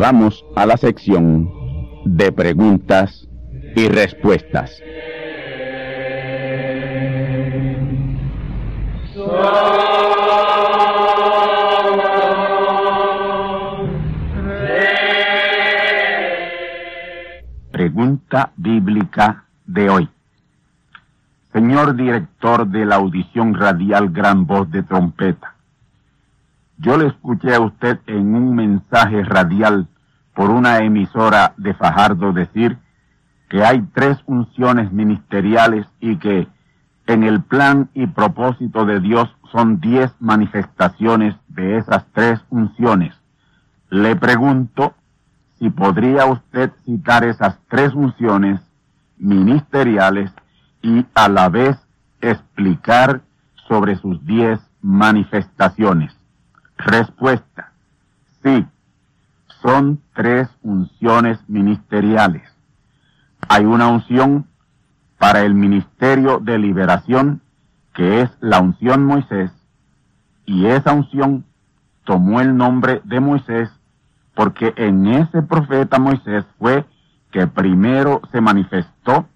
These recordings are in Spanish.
Vamos a la sección de preguntas y respuestas. Pregunta bíblica de hoy. Señor director de la audición radial Gran Voz de Trompeta, yo le escuché a usted en un mensaje radial por una emisora de Fajardo decir que hay tres unciones ministeriales y que en el plan y propósito de Dios son diez manifestaciones de esas tres unciones. Le pregunto si podría usted citar esas tres unciones ministeriales y a la vez explicar sobre sus diez manifestaciones. Respuesta. Sí, son tres unciones ministeriales. Hay una unción para el ministerio de liberación, que es la unción Moisés, y esa unción tomó el nombre de Moisés porque en ese profeta Moisés fue que primero se manifestó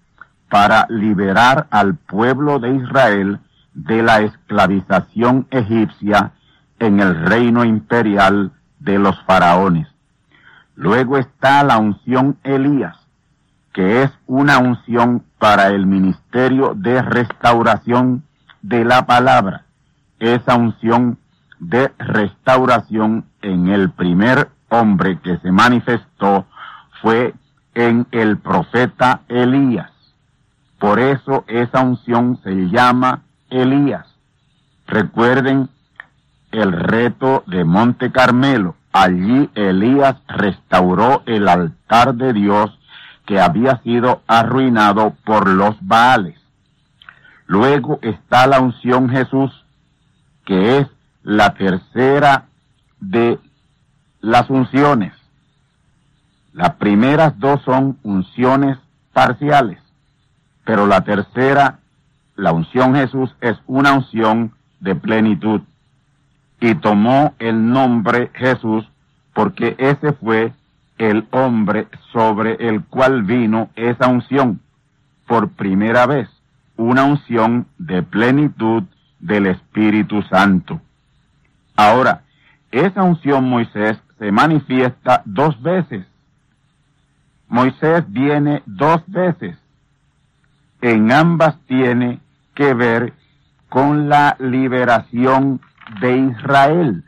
para liberar al pueblo de Israel de la esclavización egipcia en el reino imperial de los faraones. Luego está la unción Elías, que es una unción para el ministerio de restauración de la palabra. Esa unción de restauración en el primer hombre que se manifestó fue en el profeta Elías. Por eso esa unción se llama Elías. Recuerden el reto de Monte Carmelo. Allí Elías restauró el altar de Dios que había sido arruinado por los Baales. Luego está la unción Jesús, que es la tercera de las unciones. Las primeras dos son unciones parciales, pero la tercera, la unción Jesús, es una unción de plenitud y tomó el nombre Jesús porque ese fue el hombre sobre el cual vino esa unción por primera vez, una unción de plenitud del Espíritu Santo. Ahora, esa unción Moisés se manifiesta dos veces. Moisés viene dos veces. En ambas tiene que ver con la liberación de Israel.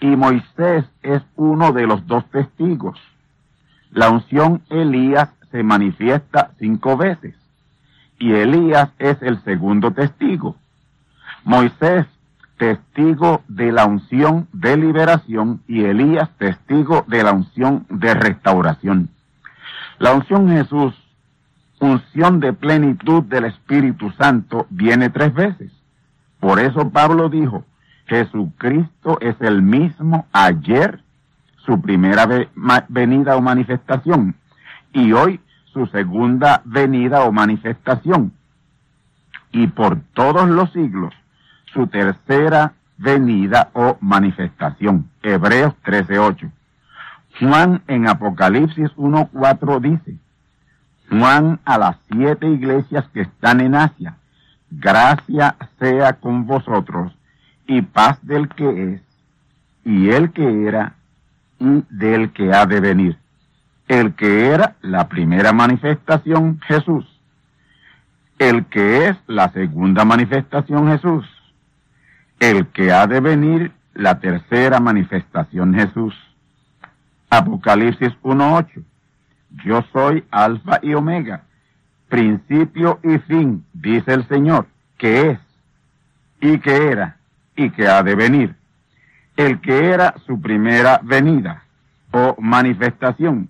Y Moisés es uno de los dos testigos. La unción Elías se manifiesta cinco veces y Elías es el segundo testigo. Moisés, testigo de la unción de liberación y Elías, testigo de la unción de restauración. La unción Jesús, unción de plenitud del Espíritu Santo, viene tres veces. Por eso Pablo dijo, Jesucristo es el mismo ayer, su primera venida o manifestación, y hoy su segunda venida o manifestación, y por todos los siglos su tercera venida o manifestación. Hebreos 13:8. Juan en Apocalipsis 1:4 dice, Juan a las siete iglesias que están en Asia, gracia sea con vosotros y paz del que es, y el que era, y del que ha de venir. El que era la primera manifestación, Jesús. El que es la segunda manifestación, Jesús. El que ha de venir, la tercera manifestación, Jesús. Apocalipsis 1.8. Yo soy Alfa y Omega, principio y fin, dice el Señor, que es, y que era, y que ha de venir. El que era su primera venida o manifestación,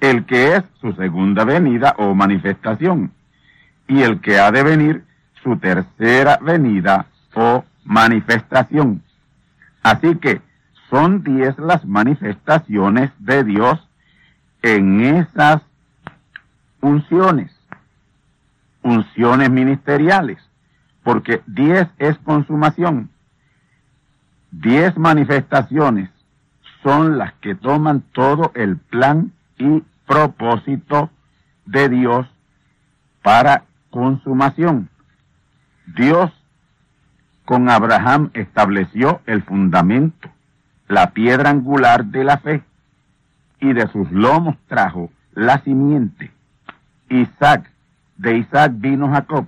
el que es su segunda venida o manifestación, y el que ha de venir su tercera venida o manifestación. Así que son diez las manifestaciones de Dios en esas unciones, unciones ministeriales, porque diez es consumación. Diez manifestaciones son las que toman todo el plan y propósito de Dios para consumación. Dios con Abraham estableció el fundamento, la piedra angular de la fe, y de sus lomos trajo la simiente. Isaac, de Isaac vino Jacob,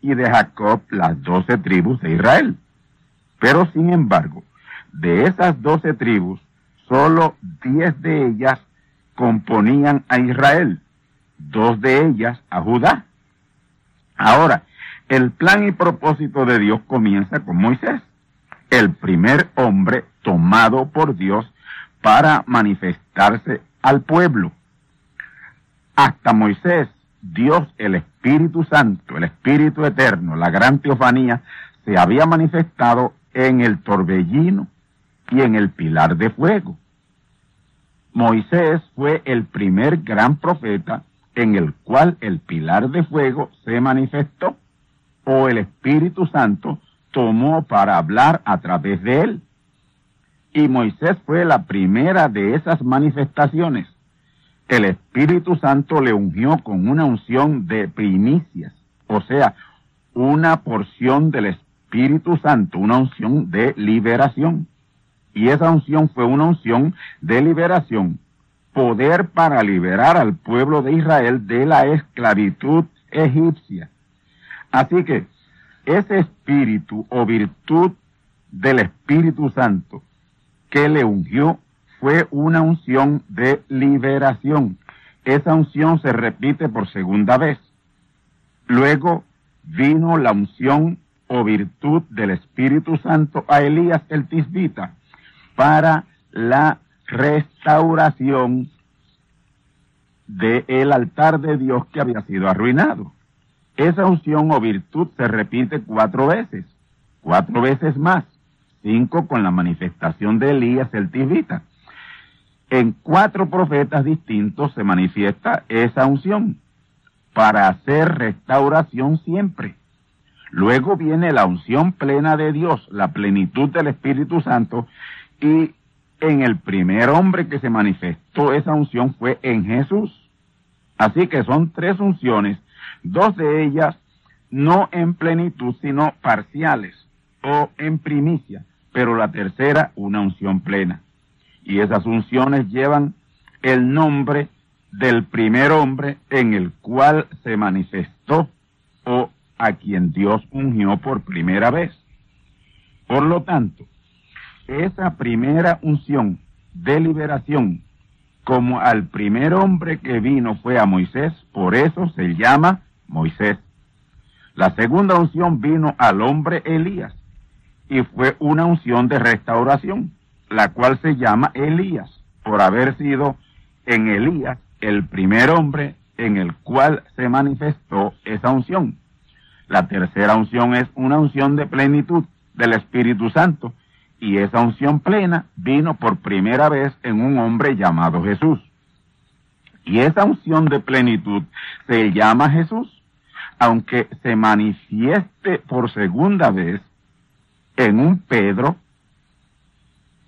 y de Jacob las doce tribus de Israel. Pero sin embargo, de esas doce tribus, solo diez de ellas componían a Israel, dos de ellas a Judá. Ahora, el plan y propósito de Dios comienza con Moisés, el primer hombre tomado por Dios para manifestarse al pueblo. Hasta Moisés, Dios, el Espíritu Santo, el Espíritu Eterno, la gran teofanía, se había manifestado en el torbellino y en el pilar de fuego. Moisés fue el primer gran profeta en el cual el pilar de fuego se manifestó o el Espíritu Santo tomó para hablar a través de él. Y Moisés fue la primera de esas manifestaciones. El Espíritu Santo le ungió con una unción de primicias, o sea, una porción del Espíritu Santo, una unción de liberación. Y esa unción fue una unción de liberación, poder para liberar al pueblo de Israel de la esclavitud egipcia. Así que ese espíritu o virtud del Espíritu Santo que le ungió fue una unción de liberación. Esa unción se repite por segunda vez. Luego vino la unción o virtud del Espíritu Santo a Elías el Tisbita para la restauración del altar de Dios que había sido arruinado. Esa unción o virtud se repite cuatro veces, cuatro veces más, cinco con la manifestación de Elías el Tisbita. En cuatro profetas distintos se manifiesta esa unción para hacer restauración siempre. Luego viene la unción plena de Dios, la plenitud del Espíritu Santo, y en el primer hombre que se manifestó esa unción fue en Jesús. Así que son tres unciones, dos de ellas no en plenitud, sino parciales o en primicia, pero la tercera una unción plena. Y esas unciones llevan el nombre del primer hombre en el cual se manifestó o a quien Dios ungió por primera vez. Por lo tanto, esa primera unción de liberación, como al primer hombre que vino fue a Moisés, por eso se llama Moisés. La segunda unción vino al hombre Elías, y fue una unción de restauración, la cual se llama Elías, por haber sido en Elías el primer hombre en el cual se manifestó esa unción. La tercera unción es una unción de plenitud del Espíritu Santo, y esa unción plena vino por primera vez en un hombre llamado Jesús. Y esa unción de plenitud se llama Jesús, aunque se manifieste por segunda vez en un Pedro,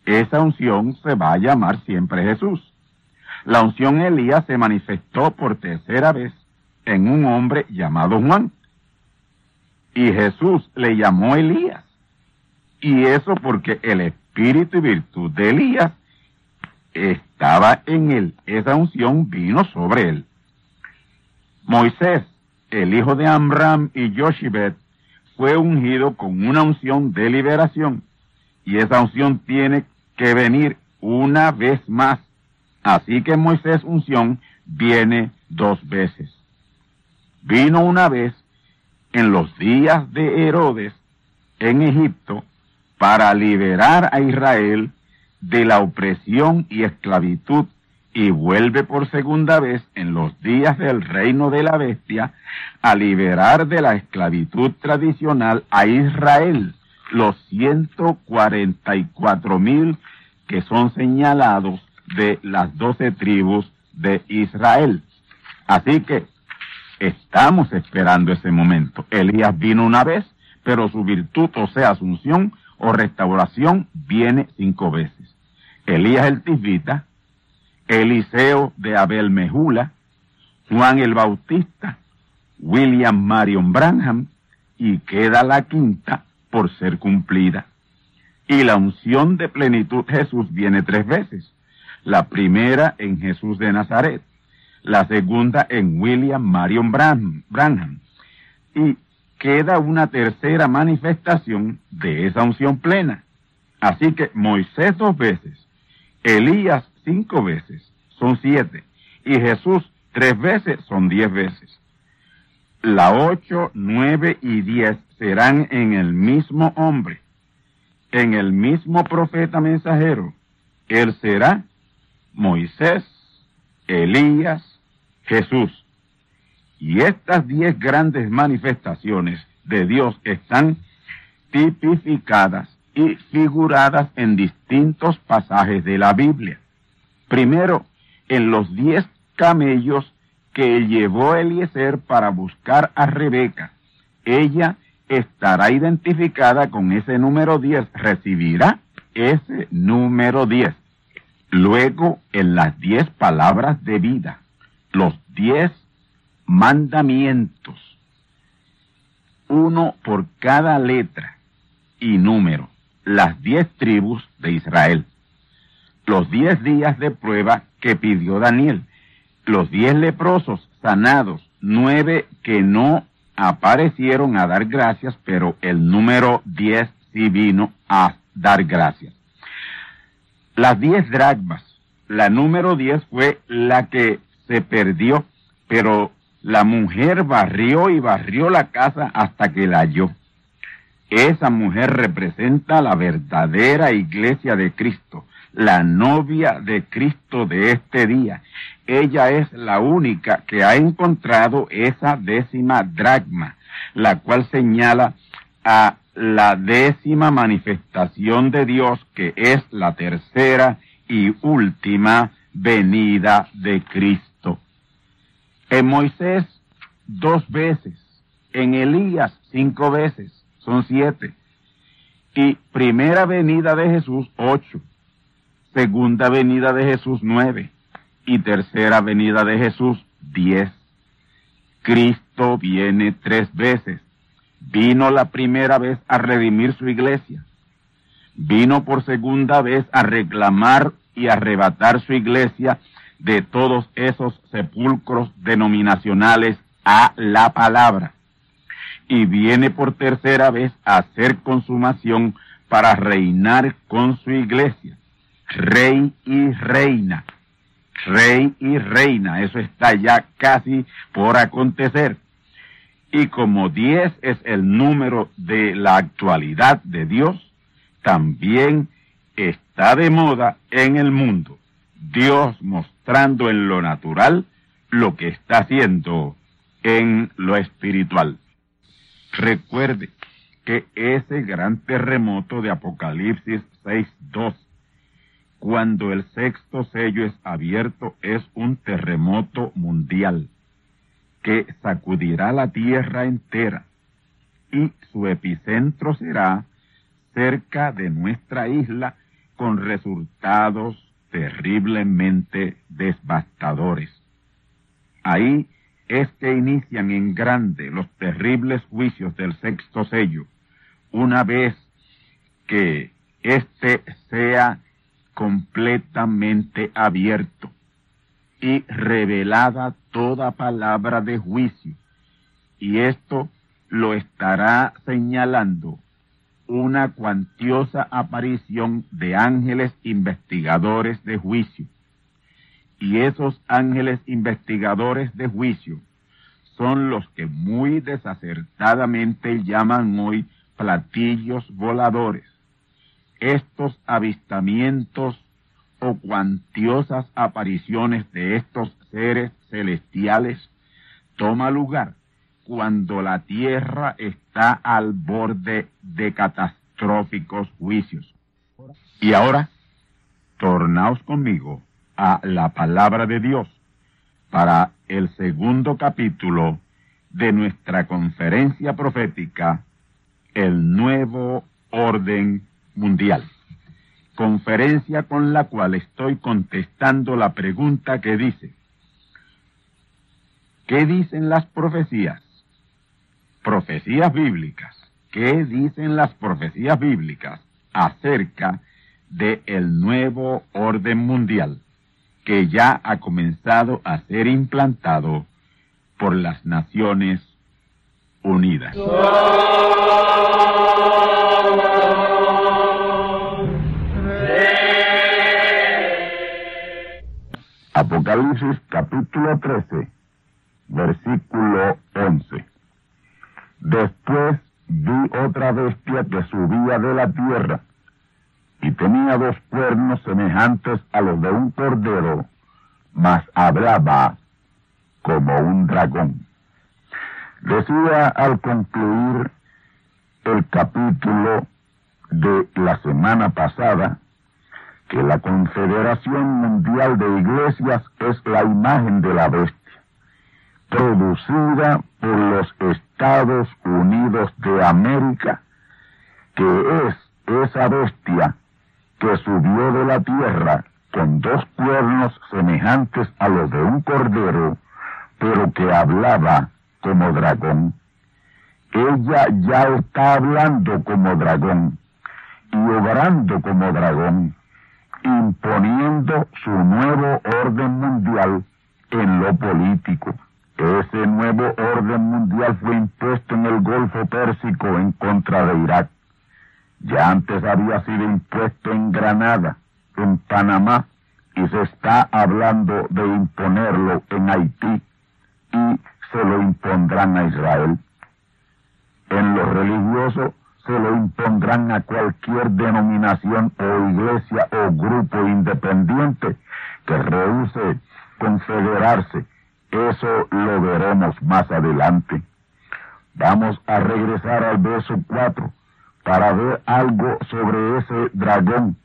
esa unción se va a llamar siempre Jesús. La unción Elías se manifestó por tercera vez en un hombre llamado Juan. Y Jesús le llamó Elías. Y eso porque el espíritu y virtud de Elías estaba en él. Esa unción vino sobre él. Moisés, el hijo de Amram y Yoshibet, fue ungido con una unción de liberación. Y esa unción tiene que venir una vez más. Así que Moisés unción viene dos veces. Vino una vez en los días de Herodes en Egipto para liberar a Israel de la opresión y esclavitud y vuelve por segunda vez en los días del reino de la bestia a liberar de la esclavitud tradicional a Israel, los 144 mil que son señalados de las doce tribus de Israel. Así que estamos esperando ese momento. Elías vino una vez, pero su virtud, o sea, asunción o restauración, viene cinco veces. Elías el Tisbita, Eliseo de Abel Mejula, Juan el Bautista, William Marion Branham, y queda la quinta por ser cumplida. Y la unción de plenitud Jesús viene tres veces. La primera en Jesús de Nazaret, la segunda en William Marion Branham, y queda una tercera manifestación de esa unción plena. Así que Moisés dos veces, Elías cinco veces, son siete, y Jesús tres veces, son diez veces. La ocho, nueve y diez serán en el mismo hombre, en el mismo profeta mensajero. Él será Moisés, Elías, Jesús. Y estas diez grandes manifestaciones de Dios están tipificadas y figuradas en distintos pasajes de la Biblia. Primero, en los diez camellos que llevó Eliezer para buscar a Rebeca. Ella estará identificada con ese número diez, recibirá ese número diez. Luego, en las diez palabras de vida, los diez mandamientos, uno por cada letra y número, las diez tribus de Israel, los diez días de prueba que pidió Daniel, los diez leprosos sanados, nueve que no aparecieron a dar gracias, pero el número diez sí vino a dar gracias. Las diez dragmas, la número diez fue la que se perdió, pero la mujer barrió y barrió la casa hasta que la halló. Esa mujer representa la verdadera iglesia de Cristo, la novia de Cristo de este día. Ella es la única que ha encontrado esa décima dragma, la cual señala a la décima manifestación de Dios, que es la tercera y última venida de Cristo. En Moisés, dos veces. En Elías, cinco veces. Son siete. Y primera venida de Jesús, ocho. Segunda venida de Jesús, nueve. Y tercera venida de Jesús, diez. Cristo viene tres veces Vino la primera vez a redimir su iglesia. Vino por segunda vez a reclamar y arrebatar su iglesia de todos esos sepulcros denominacionales a la palabra. Y viene por tercera vez a hacer consumación para reinar con su iglesia. Rey y reina. Rey y reina. Eso está ya casi por acontecer. Y como 10 es el número de la actualidad de Dios, también está de moda en el mundo. Dios mostrando en lo natural lo que está haciendo en lo espiritual. Recuerde que ese gran terremoto de Apocalipsis 6.2, cuando el sexto sello es abierto, es un terremoto mundial que sacudirá la tierra entera y su epicentro será cerca de nuestra isla con resultados terriblemente devastadores. Ahí es que inician en grande los terribles juicios del sexto sello, una vez que éste sea completamente abierto y revelada toda palabra de juicio. Y esto lo estará señalando una cuantiosa aparición de ángeles investigadores de juicio. Y esos ángeles investigadores de juicio son los que muy desacertadamente llaman hoy platillos voladores. Estos avistamientos o cuantiosas apariciones de estos seres celestiales toma lugar cuando la tierra está al borde de catastróficos juicios. Y ahora, tornaos conmigo a la palabra de Dios para el segundo capítulo de nuestra conferencia profética, El Nuevo Orden Mundial. Conferencia con la cual estoy contestando la pregunta que dice, ¿qué dicen las profecías? Profecías bíblicas. ¿Qué dicen las profecías bíblicas acerca del el nuevo orden mundial? que ya ha comenzado a ser implantado por las Naciones Unidas. Apocalipsis capítulo 13, versículo 11. Después vi otra bestia que subía de la tierra y tenía dos cuernos semejantes a los de un cordero, mas hablaba como un dragón. Decía al concluir el capítulo de la semana pasada que la Confederación Mundial de Iglesias es la imagen de la bestia, producida por los Estados Unidos de América, que es esa bestia que subió de la tierra con dos cuernos semejantes a los de un cordero, pero que hablaba como dragón. Ella ya está hablando como dragón y obrando como dragón, imponiendo su nuevo orden mundial en lo político. Ese nuevo orden mundial fue impuesto en el Golfo Pérsico en contra de Irak ya antes había sido impuesto en Granada, en Panamá, y se está hablando de imponerlo en Haití y se lo impondrán a Israel. En lo religioso se lo impondrán a cualquier denominación o iglesia o grupo independiente que rehúse confederarse. Eso lo veremos más adelante. Vamos a regresar al verso 4 para ver algo sobre ese dragón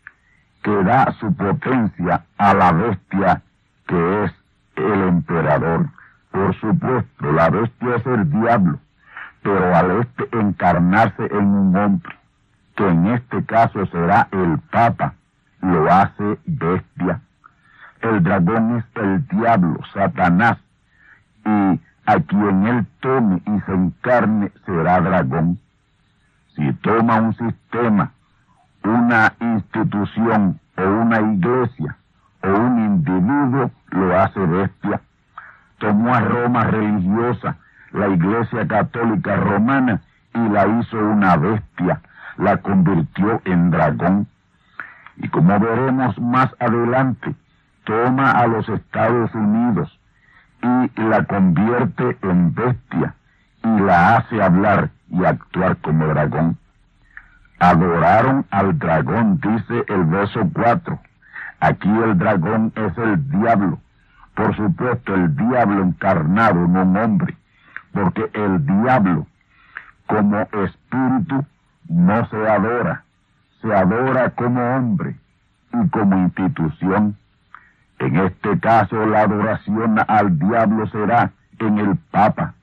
que da su potencia a la bestia que es el emperador. Por supuesto, la bestia es el diablo, pero al este encarnarse en un hombre, que en este caso será el Papa, lo hace bestia. El dragón es el diablo, Satanás, y a quien él tome y se encarne será dragón si toma un sistema, una institución o una iglesia o un individuo, lo hace bestia. Tomó a Roma religiosa, la iglesia católica romana, y la hizo una bestia, la convirtió en dragón. Y como veremos más adelante, toma a los Estados Unidos y la convierte en bestia y la hace hablar y actuar como dragón. adoraron al dragón, dice el verso 4. Aquí el dragón es el diablo. Por supuesto, el diablo encarnado, no un hombre, porque el diablo como espíritu no se adora, se adora como hombre y como institución. En este caso, la adoración al diablo será en el Papa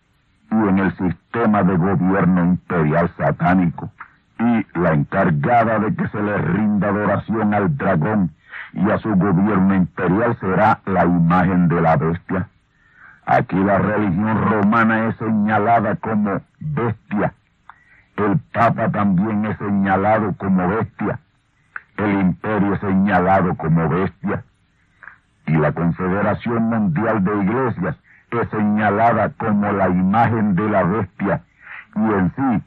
y en el sistema de gobierno imperial satánico. Y la encargada de que se le rinda adoración al dragón y a su gobierno imperial será la imagen de la bestia. Aquí la religión romana es señalada como bestia. El Papa también es señalado como bestia. El imperio es señalado como bestia. Y la Confederación Mundial de Iglesias es señalada como la imagen de la bestia. Y en sí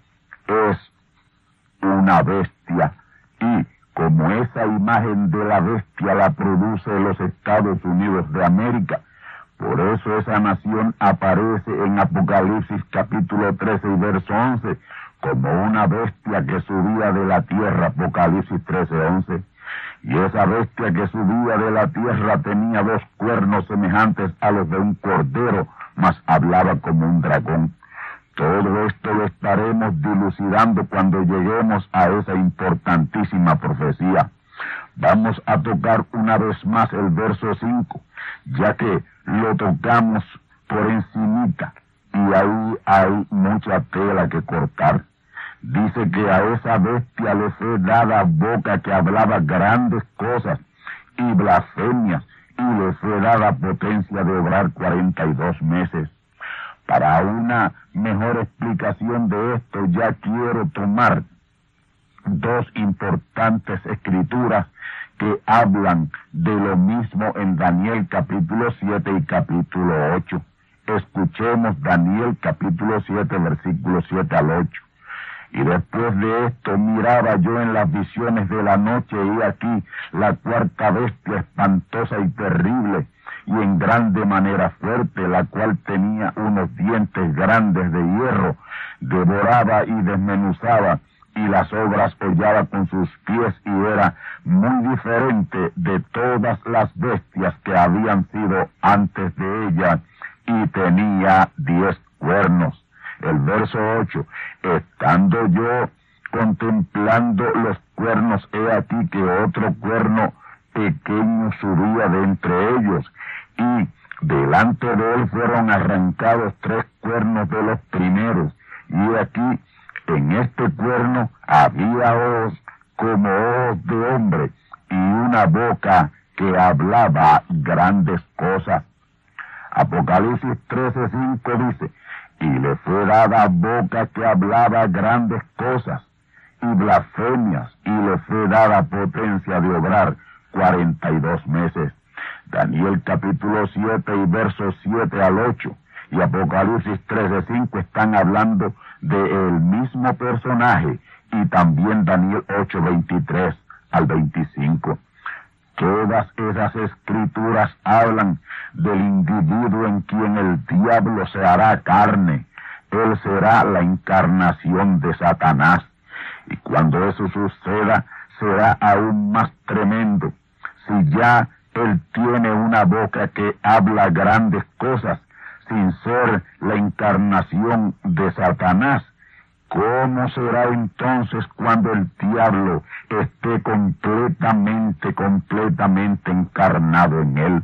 es una bestia. Y como esa imagen de la bestia la produce los Estados Unidos de América, por eso esa nación aparece en Apocalipsis capítulo 13 y verso 11 como una bestia que subía de la tierra, Apocalipsis 13, 11. Y esa bestia que subía de la tierra tenía dos cuernos semejantes a los de un cordero, mas hablaba como un dragón. Todo esto lo estaremos dilucidando cuando lleguemos a esa importantísima profecía. Vamos a tocar una vez más el verso 5, ya que lo tocamos por encimita y ahí hay mucha tela que cortar. Dice que a esa bestia le fue dada boca que hablaba grandes cosas y blasfemias y le fue dada potencia de obrar cuarenta y dos meses. Para una mejor explicación de esto ya quiero tomar dos importantes escrituras que hablan de lo mismo en Daniel capítulo 7 y capítulo 8. Escuchemos Daniel capítulo 7 versículo 7 al 8. Y después de esto miraba yo en las visiones de la noche y aquí la cuarta bestia espantosa y terrible y en grande manera fuerte, la cual tenía unos dientes grandes de hierro, devoraba y desmenuzaba y las obras hollaba con sus pies y era muy diferente de todas las bestias que habían sido antes de ella y tenía diez cuernos. El verso 8, estando yo contemplando los cuernos, he aquí que otro cuerno pequeño subía de entre ellos, y delante de él fueron arrancados tres cuernos de los primeros, y aquí en este cuerno había ojos como ojos de hombre, y una boca que hablaba grandes cosas. Apocalipsis 13:5 dice, y le fue dada boca que hablaba grandes cosas y blasfemias, y le fue dada potencia de obrar cuarenta y dos meses. Daniel capítulo 7 y versos 7 al 8 y Apocalipsis 13, 5 están hablando del mismo personaje y también Daniel 8, 23 al 25. Todas esas escrituras hablan del individuo en quien el diablo se hará carne. Él será la encarnación de Satanás. Y cuando eso suceda, será aún más tremendo. Si ya él tiene una boca que habla grandes cosas, sin ser la encarnación de Satanás, ¿Cómo será entonces cuando el diablo esté completamente, completamente encarnado en él?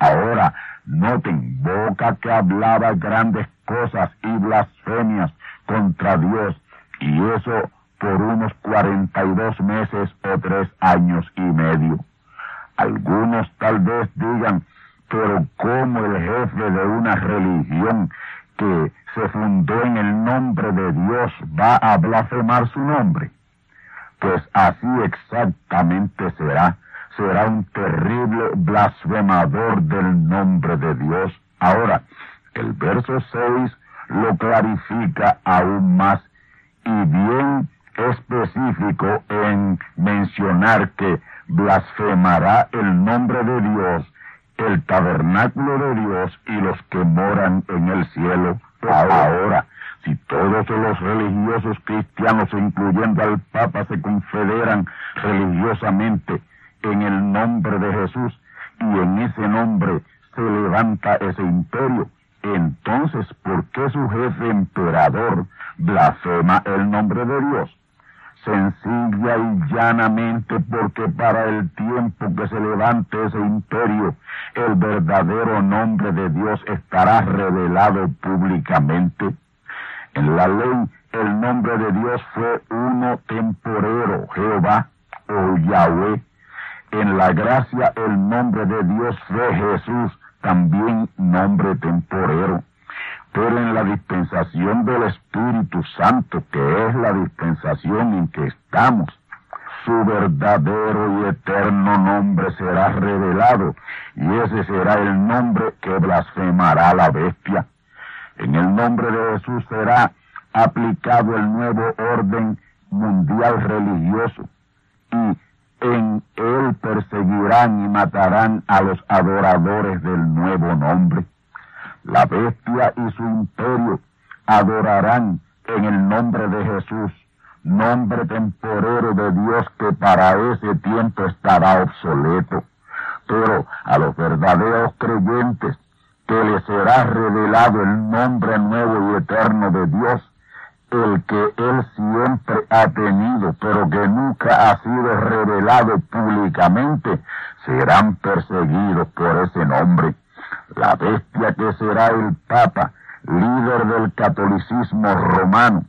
Ahora, noten, boca que hablaba grandes cosas y blasfemias contra Dios, y eso por unos cuarenta y dos meses o tres años y medio. Algunos tal vez digan, pero ¿cómo el jefe de una religión que se fundó en el nombre de Dios va a blasfemar su nombre? Pues así exactamente será. Será un terrible blasfemador del nombre de Dios. Ahora, el verso 6 lo clarifica aún más y bien específico en mencionar que blasfemará el nombre de Dios el tabernáculo de Dios y los que moran en el cielo. Ahora, Si todos los religiosos cristianos, incluyendo al Papa, se confederan religiosamente en el nombre de Jesús y en ese nombre se levanta ese imperio, entonces, ¿por qué su jefe emperador blasfema el nombre de Dios? Sencilla y llanamente porque para el tiempo que se levante ese imperio, el verdadero nombre de Dios estará revelado públicamente. En la ley, el nombre de Dios fue uno temporero, Jehová o Yahweh. En la gracia, el nombre de Dios fue Jesús, también nombre temporero. En la dispensación del Espíritu Santo, que es la dispensación en que estamos, su verdadero y eterno nombre será revelado, y ese será el nombre que blasfemará la bestia. En el nombre de Jesús será aplicado el nuevo orden mundial religioso, y en él perseguirán y matarán a los adoradores del nuevo nombre. La bestia y su imperio adorarán en el nombre de Jesús, nombre temporero de Dios que para ese tiempo estará obsoleto. Pero a los verdaderos creyentes que les será revelado el nombre nuevo y eterno de Dios, el que él siempre ha tenido, pero que nunca ha sido revelado públicamente, serán perseguidos por ese nombre. La bestia que será el Papa, líder del catolicismo romano,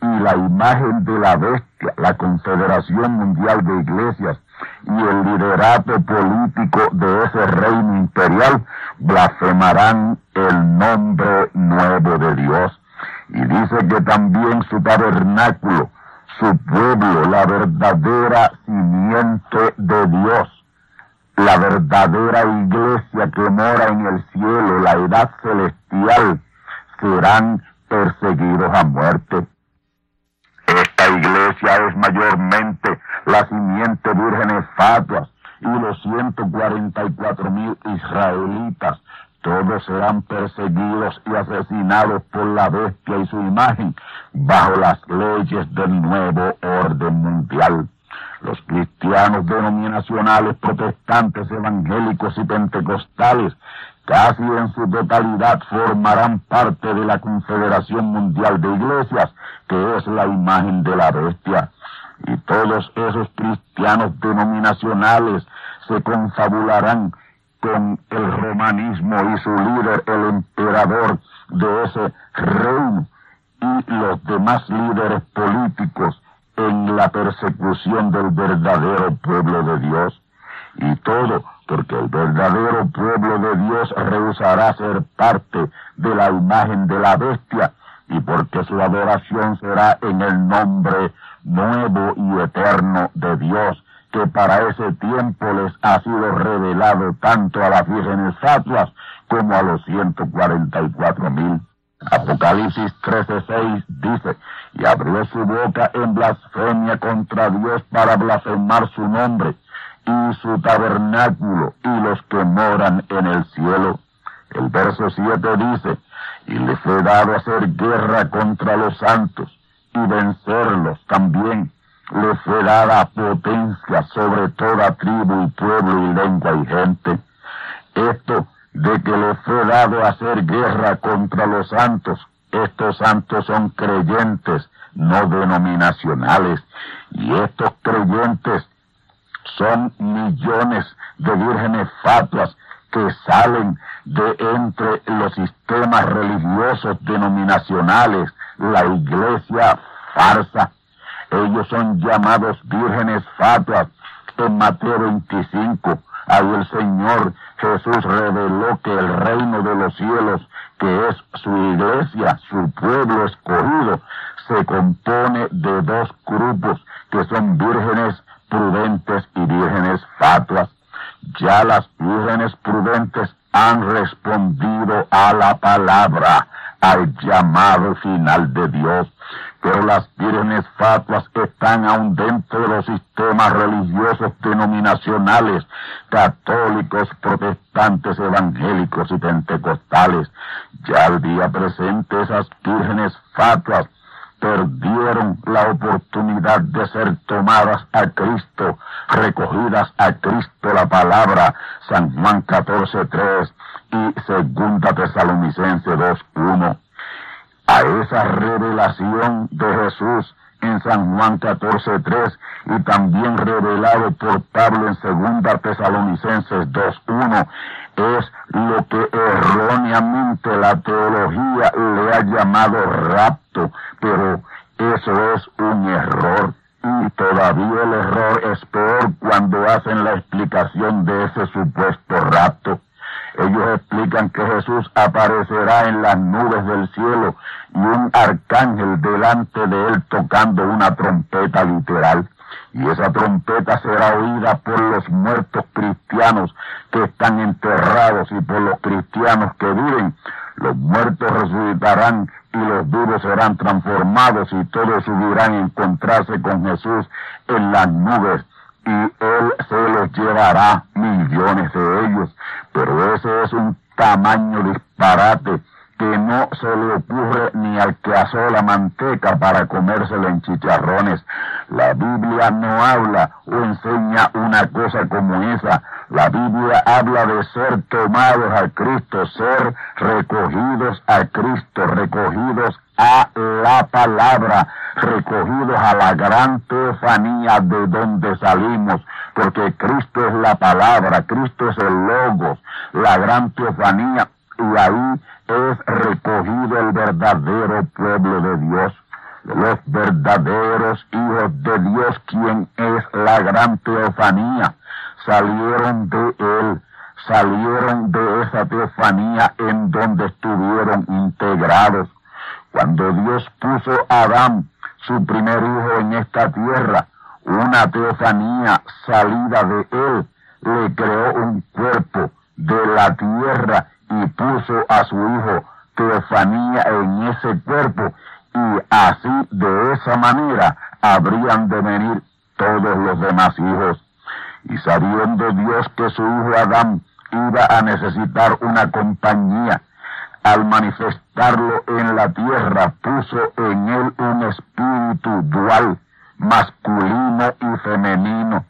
y la imagen de la bestia, la Confederación Mundial de Iglesias, y el liderato político de ese reino imperial, blasfemarán el nombre nuevo de Dios. Y dice que también su tabernáculo, su pueblo, la verdadera simiente de Dios, la verdadera iglesia que mora en el cielo, la edad celestial, serán perseguidos a muerte. Esta iglesia es mayormente la simiente vírgenes fatuas y los 144 mil israelitas todos serán perseguidos y asesinados por la bestia y su imagen bajo las leyes del nuevo orden mundial. Los cristianos denominacionales, protestantes, evangélicos y pentecostales, casi en su totalidad formarán parte de la Confederación Mundial de Iglesias, que es la imagen de la bestia. Y todos esos cristianos denominacionales se confabularán con el romanismo y su líder, el emperador de ese reino, y los demás líderes políticos en la persecución del verdadero pueblo de Dios. Y todo porque el verdadero pueblo de Dios rehusará ser parte de la imagen de la bestia y porque su adoración será en el nombre nuevo y eterno de Dios que para ese tiempo les ha sido revelado tanto a las vírgenes fatuas como a los 144 mil. Apocalipsis 13:6 dice, y abrió su boca en blasfemia contra Dios para blasfemar su nombre y su tabernáculo y los que moran en el cielo. El verso 7 dice, y le fue dado hacer guerra contra los santos y vencerlos también le fue dada potencia sobre toda tribu y pueblo y lengua y gente. Esto de que le fue dado hacer guerra contra los santos, estos santos son creyentes, no denominacionales, y estos creyentes son millones de vírgenes fatuas que salen de entre los sistemas religiosos denominacionales, la iglesia farsa, ellos son llamados vírgenes fatuas. En Mateo 25, el Señor Jesús reveló que el reino de los cielos, que es su iglesia, su pueblo escogido, se compone de dos grupos que son vírgenes prudentes y vírgenes fatuas. Ya las vírgenes prudentes han respondido a la palabra, al llamado final de Dios pero las vírgenes fatuas están aún dentro de los sistemas religiosos denominacionales, católicos, protestantes, evangélicos y pentecostales. Ya al día presente esas vírgenes fatuas perdieron la oportunidad de ser tomadas a Cristo, recogidas a Cristo la palabra, San Juan 14.3 y Segunda Tesalonicense 2.1 a esa revelación de Jesús en San Juan 14.3 y también revelado por Pablo en Segunda Tesalonicenses 2.1 es lo que erróneamente la teología le ha llamado rapto, pero eso es un error y todavía el error es peor cuando hacen la explicación de ese supuesto rapto. Ellos explican que Jesús aparecerá en las nubes del cielo y un arcángel delante de él tocando una trompeta literal. Y esa trompeta será oída por los muertos cristianos que están enterrados y por los cristianos que viven. Los muertos resucitarán y los vivos serán transformados y todos subirán a encontrarse con Jesús en las nubes y él se los llevará millones de ellos. Pero ese es un tamaño disparate que no se le ocurre ni al que asó la manteca para comérselo en chicharrones. La Biblia no habla o enseña una cosa como esa. La Biblia habla de ser tomados a Cristo, ser recogidos a Cristo, recogidos a la palabra, recogidos a la gran teofanía de donde salimos, porque Cristo es la palabra, Cristo es el logos, la gran teofanía, y ahí es recogido el verdadero pueblo de Dios, los verdaderos hijos de Dios, quien es la gran teofanía, salieron de él, salieron de esa teofanía en donde estuvieron integrados. Cuando Dios puso a Adán, su primer hijo en esta tierra, una teofanía salida de él, le creó un cuerpo de la tierra y puso a su hijo teofanía en ese cuerpo y así de esa manera habrían de venir todos los demás hijos. Y sabiendo Dios que su hijo Adán iba a necesitar una compañía, al manifestarlo en la tierra puso en él un espíritu dual, masculino y femenino,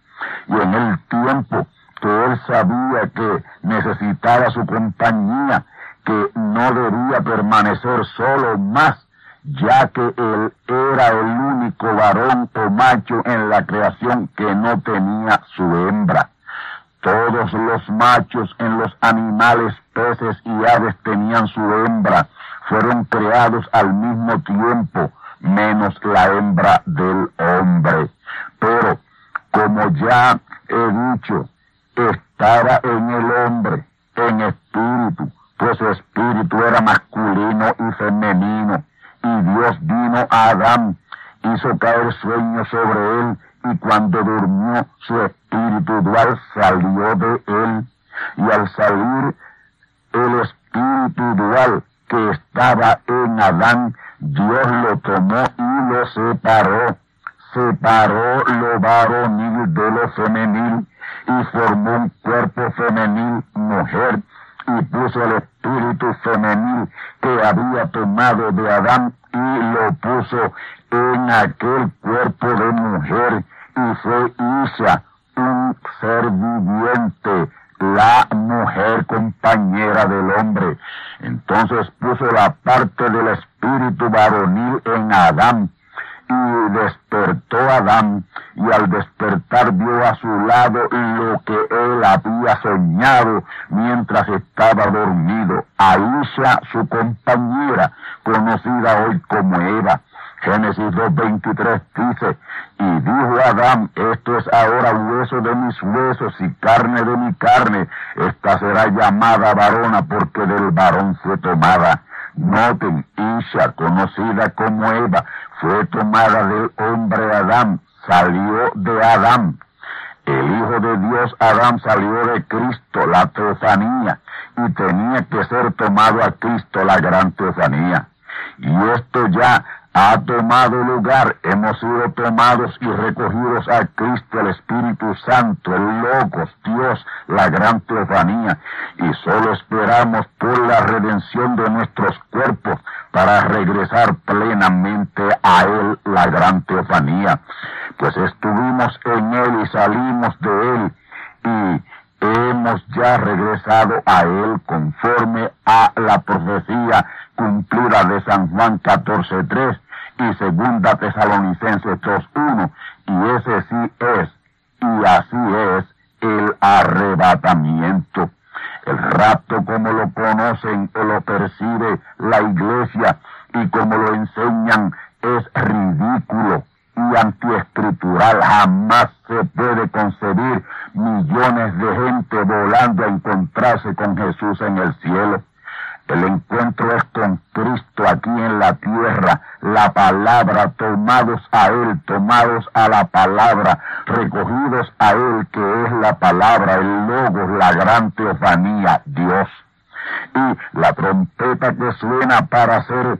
y en el tiempo que él sabía que necesitaba su compañía, que no debía permanecer solo más, ya que él era el único varón o macho en la creación que no tenía su hembra. Todos los machos en los animales, peces y aves tenían su hembra, fueron creados al mismo tiempo, menos la hembra del hombre. Pero, como ya he dicho, estaba en el hombre, en espíritu, pues espíritu era masculino y femenino, y Dios vino a Adán, hizo caer sueño sobre él, y cuando durmió su espíritu dual salió de él, y al salir el espíritu dual que estaba en Adán, Dios lo tomó y lo separó, separó lo varonil de lo femenil, y formó un cuerpo femenil, mujer, y puso el espíritu femenil que había tomado de Adán y lo puso en aquel cuerpo de mujer y fue Isa un ser viviente, la mujer compañera del hombre. Entonces puso la parte del espíritu varonil en Adán y despertó Adán y al despertar vio a su lado lo que él había soñado mientras estaba dormido, a su compañera, conocida hoy como Eva. Génesis 2.23 dice, y dijo Adán, esto es ahora hueso de mis huesos y carne de mi carne, esta será llamada varona porque del varón fue tomada. Noten, Isha, conocida como Eva, fue tomada del hombre Adán, salió de Adán. El Hijo de Dios Adán salió de Cristo, la teofanía, y tenía que ser tomado a Cristo, la gran teofanía. Y esto ya ha tomado lugar, hemos sido tomados y recogidos a Cristo, el Espíritu Santo, el Logos, Dios, la gran teofanía, y solo esperamos por la redención de nuestros cuerpos para regresar plenamente a Él, la gran teofanía, pues estuvimos en Él y salimos de Él, y hemos ya regresado a Él conforme a la profecía cumplida de San Juan 14.3 y segunda Tesalonicenses 2.1 y ese sí es y así es el arrebatamiento. El rapto como lo conocen o lo percibe la iglesia y como lo enseñan es ridículo y antiescritural. Jamás se puede concebir millones de gente volando a encontrarse con Jesús en el cielo. El encuentro es con Cristo aquí en la tierra, la palabra, tomados a Él, tomados a la palabra, recogidos a Él, que es la palabra, el logos, la gran teofanía, Dios. Y la trompeta que suena para ser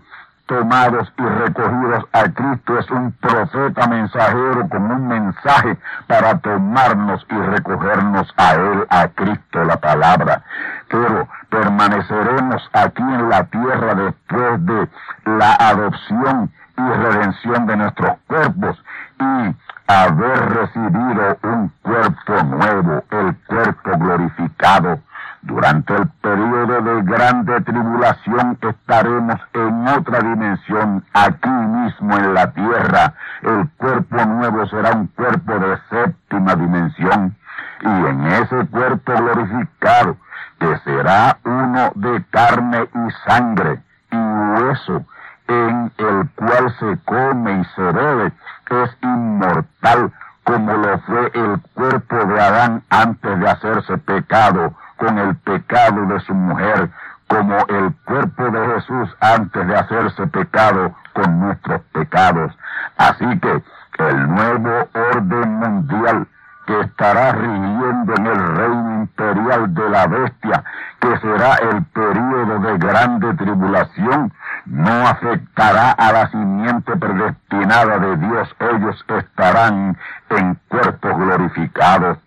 tomados y recogidos a Cristo es un profeta mensajero con un mensaje para tomarnos y recogernos a Él, a Cristo, la palabra. Pero permaneceremos aquí en la tierra después de la adopción y redención de nuestros cuerpos y haber recibido un cuerpo nuevo, el cuerpo glorificado durante el periodo de grande tribulación estaremos en otra dimensión, aquí mismo en la tierra. El cuerpo nuevo será un cuerpo de séptima dimensión. Y en ese cuerpo glorificado, que será uno de carne y sangre y hueso, en el cual se come y se bebe, es inmortal como lo fue el cuerpo de Adán antes de hacerse pecado con el pecado de su mujer, como el cuerpo de Jesús antes de hacerse pecado con nuestros pecados. Así que el nuevo orden mundial que estará rigiendo en el reino imperial de la bestia, que será el período de grande tribulación, no afectará a la simiente predestinada de Dios. Ellos estarán en cuerpos glorificados.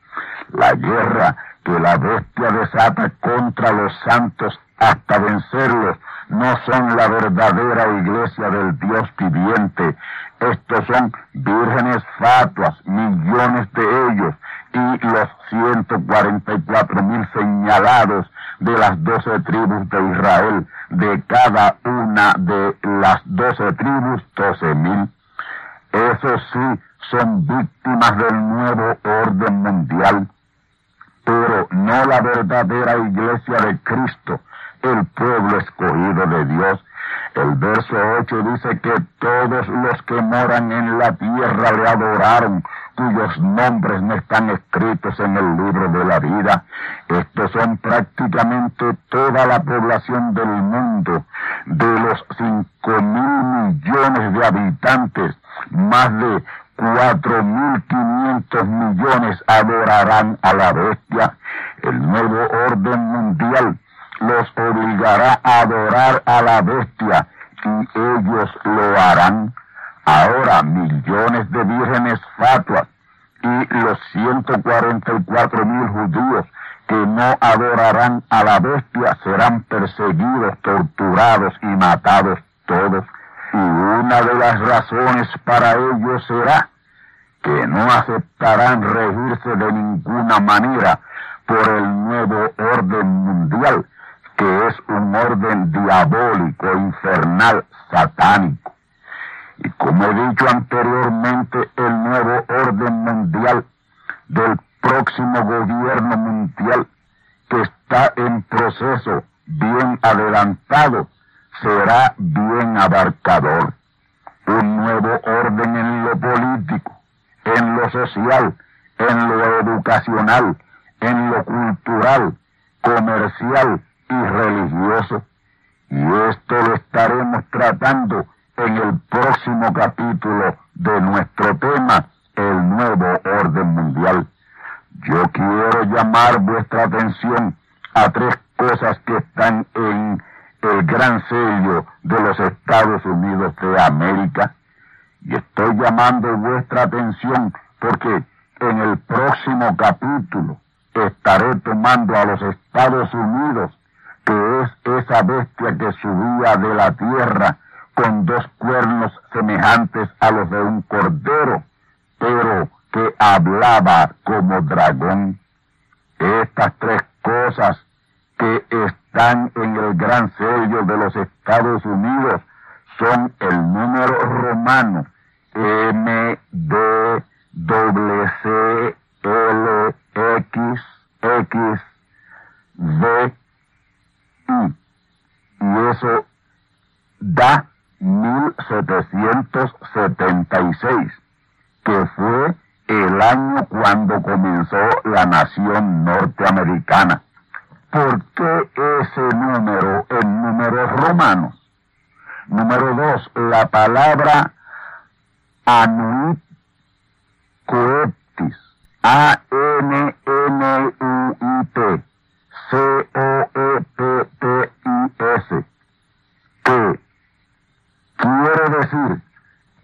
La guerra que la bestia desata contra los santos hasta vencerlos no son la verdadera iglesia del Dios viviente. Estos son vírgenes fatuas, millones de ellos, y los 144 mil señalados de las doce tribus de Israel, de cada una de las doce tribus, doce mil. Esos sí son víctimas del nuevo orden mundial pero no la verdadera iglesia de Cristo, el pueblo escogido de Dios. El verso 8 dice que todos los que moran en la tierra le adoraron, cuyos nombres no están escritos en el libro de la vida. Estos son prácticamente toda la población del mundo, de los cinco mil millones de habitantes, más de cuatro mil quinientos millones adorarán a la bestia. El nuevo orden mundial los obligará a adorar a la bestia y ellos lo harán. Ahora millones de vírgenes fatuas y los 144 mil judíos que no adorarán a la bestia serán perseguidos, torturados y matados todos. Y una de las razones para ello será que no aceptarán regirse de ninguna manera por el nuevo orden mundial, que es un orden diabólico, infernal, satánico. Y como he dicho anteriormente, el nuevo orden mundial del próximo gobierno mundial que está en proceso bien adelantado será bien abarcador. Un nuevo orden en lo político, en lo social, en lo educacional, en lo cultural, comercial y religioso. Y esto lo estaremos tratando en el próximo capítulo de nuestro tema, el nuevo orden mundial. Yo quiero llamar vuestra atención a tres cosas que están en el gran sello de los Estados Unidos de América. Y estoy llamando vuestra atención porque en el próximo capítulo estaré tomando a los Estados Unidos, que es esa bestia que subía de la tierra con dos cuernos semejantes a los de un cordero, pero que hablaba como dragón. Estas tres cosas que están en el gran sello de los Estados Unidos son el número romano M, D, W, C, L, X, X, V. Y eso da 1776, que fue el año cuando comenzó la nación norteamericana. ¿Por qué ese número en números romanos? Número dos, la palabra anuit coeptis, A-N-N-U-I-T, C-O-E-P-T-I-S, que quiere decir,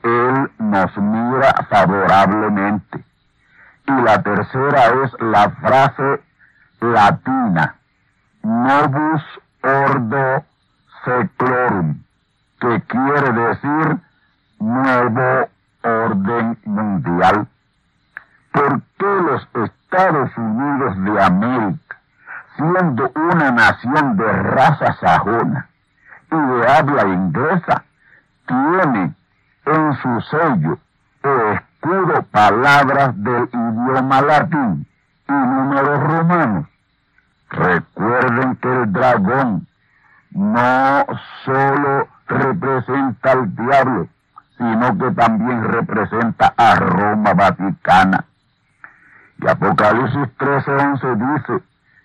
Él nos mira favorablemente. Y la tercera es la frase latina, Novus Ordo Seclorum, que quiere decir nuevo orden mundial. ¿Por qué los Estados Unidos de América, una nación de raza sajona y de habla inglesa, tiene en su sello escudo palabras del idioma latín y números romanos? Recuerden que el dragón no solo representa al diablo, sino que también representa a Roma Vaticana. Y Apocalipsis 13:11 dice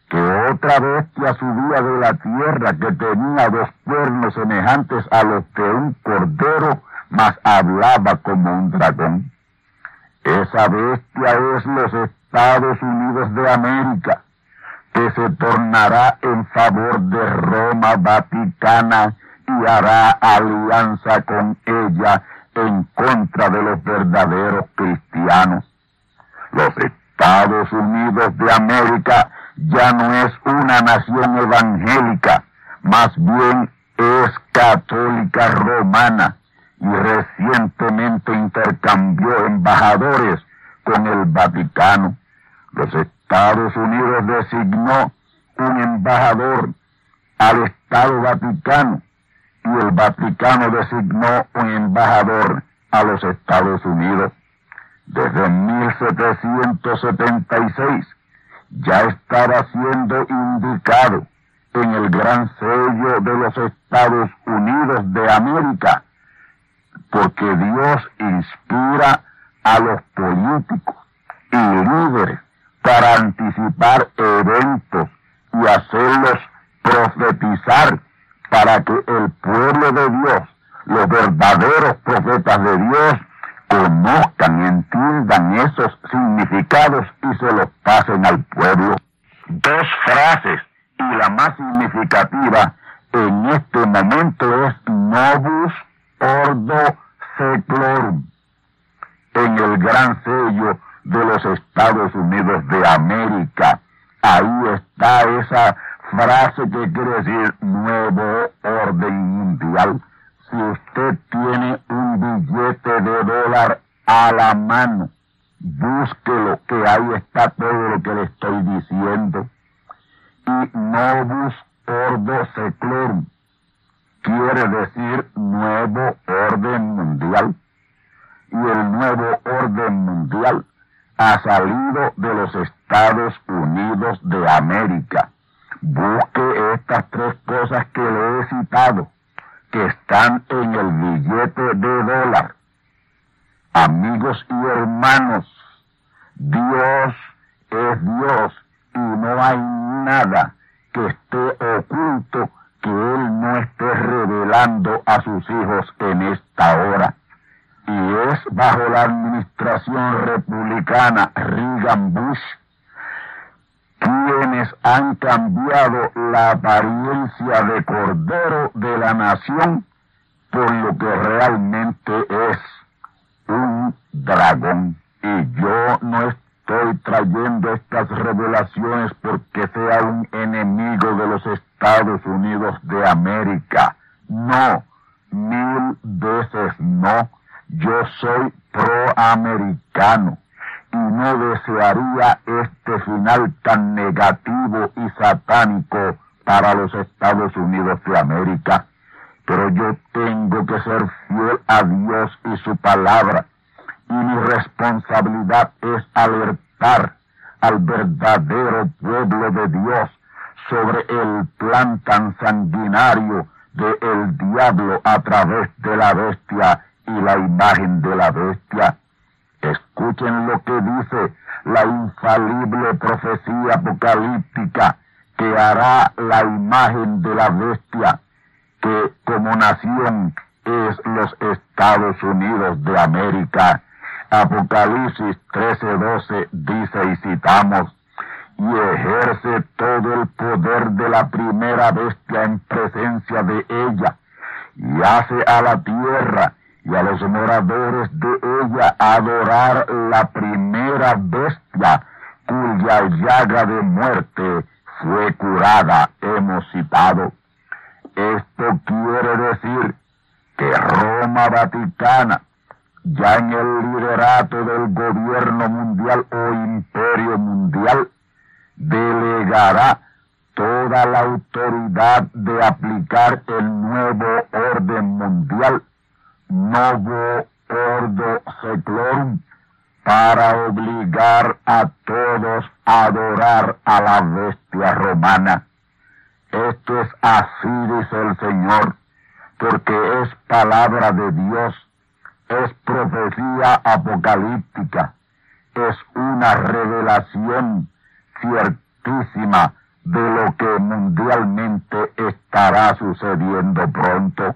que otra bestia subía de la tierra que tenía dos cuernos semejantes a los de un cordero, mas hablaba como un dragón. Esa bestia es los Estados Unidos de América que se tornará en favor de Roma Vaticana y hará alianza con ella en contra de los verdaderos cristianos. Los Estados Unidos de América ya no es una nación evangélica, más bien es católica romana y recientemente intercambió embajadores con el Vaticano. Los Estados Unidos designó un embajador al Estado Vaticano y el Vaticano designó un embajador a los Estados Unidos. Desde 1776 ya estaba siendo indicado en el gran sello de los Estados Unidos de América, porque Dios inspira a los políticos y líderes para anticipar eventos y hacerlos profetizar para que el pueblo de Dios, los verdaderos profetas de Dios, conozcan y entiendan esos significados y se los pasen al pueblo. Dos frases y la más significativa en este momento es Novus Ordo Seclorum. En el gran sello de los Estados Unidos de América. Ahí está esa frase que quiere decir nuevo orden mundial. Si usted tiene un billete de dólar a la mano, búsquelo, que ahí está todo lo que le estoy diciendo. Y novus ordo seclorum quiere decir nuevo orden mundial. Y el nuevo orden mundial ha salido de los Estados Unidos de América. Busque estas tres cosas que le he citado, que están en el billete de dólar. Amigos y hermanos, Dios es Dios y no hay nada que esté oculto que Él no esté revelando a sus hijos en esta hora y es bajo la administración republicana Reagan Bush quienes han cambiado la apariencia de cordero de la infalible profecía apocalíptica que hará la imagen de la bestia, que como nación es los Estados Unidos de América. Apocalipsis 13:12 dice y citamos, y ejerce todo el poder de la primera bestia en presencia de ella, y hace a la tierra y a los moradores de ella adorar la primera bestia cuya llaga de muerte fue curada, hemos citado. Esto quiere decir que Roma Vaticana, ya en el liderato del gobierno mundial o imperio mundial, delegará toda la autoridad de aplicar el nuevo orden mundial novo ordo seclorum para obligar a todos a adorar a la bestia romana. Esto es así, dice el Señor, porque es palabra de Dios, es profecía apocalíptica, es una revelación ciertísima de lo que mundialmente estará sucediendo pronto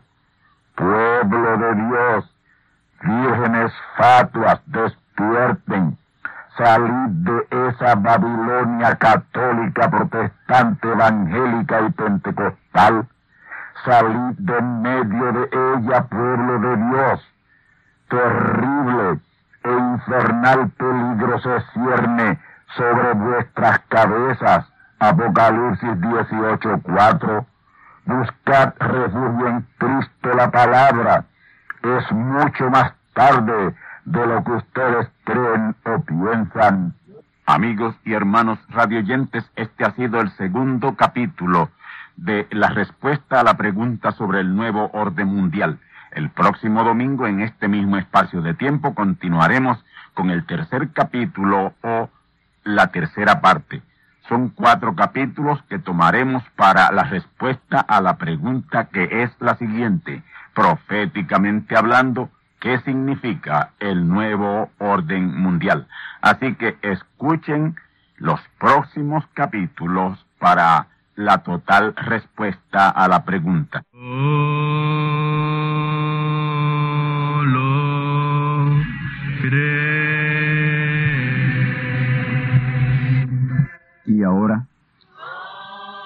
pueblo de Dios, vírgenes fatuas, despierten, salid de esa Babilonia católica, protestante, evangélica y pentecostal, salid de medio de ella, pueblo de Dios. Terrible e infernal peligro se cierne sobre vuestras cabezas. Apocalipsis 18:4 buscad refugio en Cristo la palabra. Es mucho más tarde de lo que ustedes creen o piensan. Amigos y hermanos radioyentes, este ha sido el segundo capítulo de la respuesta a la pregunta sobre el nuevo orden mundial. El próximo domingo, en este mismo espacio de tiempo, continuaremos con el tercer capítulo o la tercera parte. Son cuatro capítulos que tomaremos para la respuesta a la pregunta que es la siguiente. Proféticamente hablando, ¿qué significa el nuevo orden mundial? Así que escuchen los próximos capítulos para la total respuesta a la pregunta. Y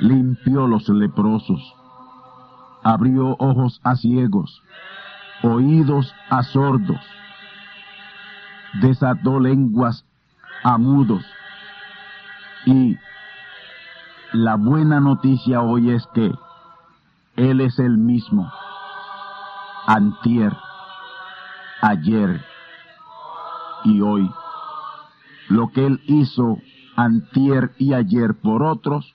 limpió los leprosos, abrió ojos a ciegos, oídos a sordos, desató lenguas a mudos. Y la buena noticia hoy es que Él es el mismo, antier, ayer y hoy. Lo que Él hizo antier y ayer por otros,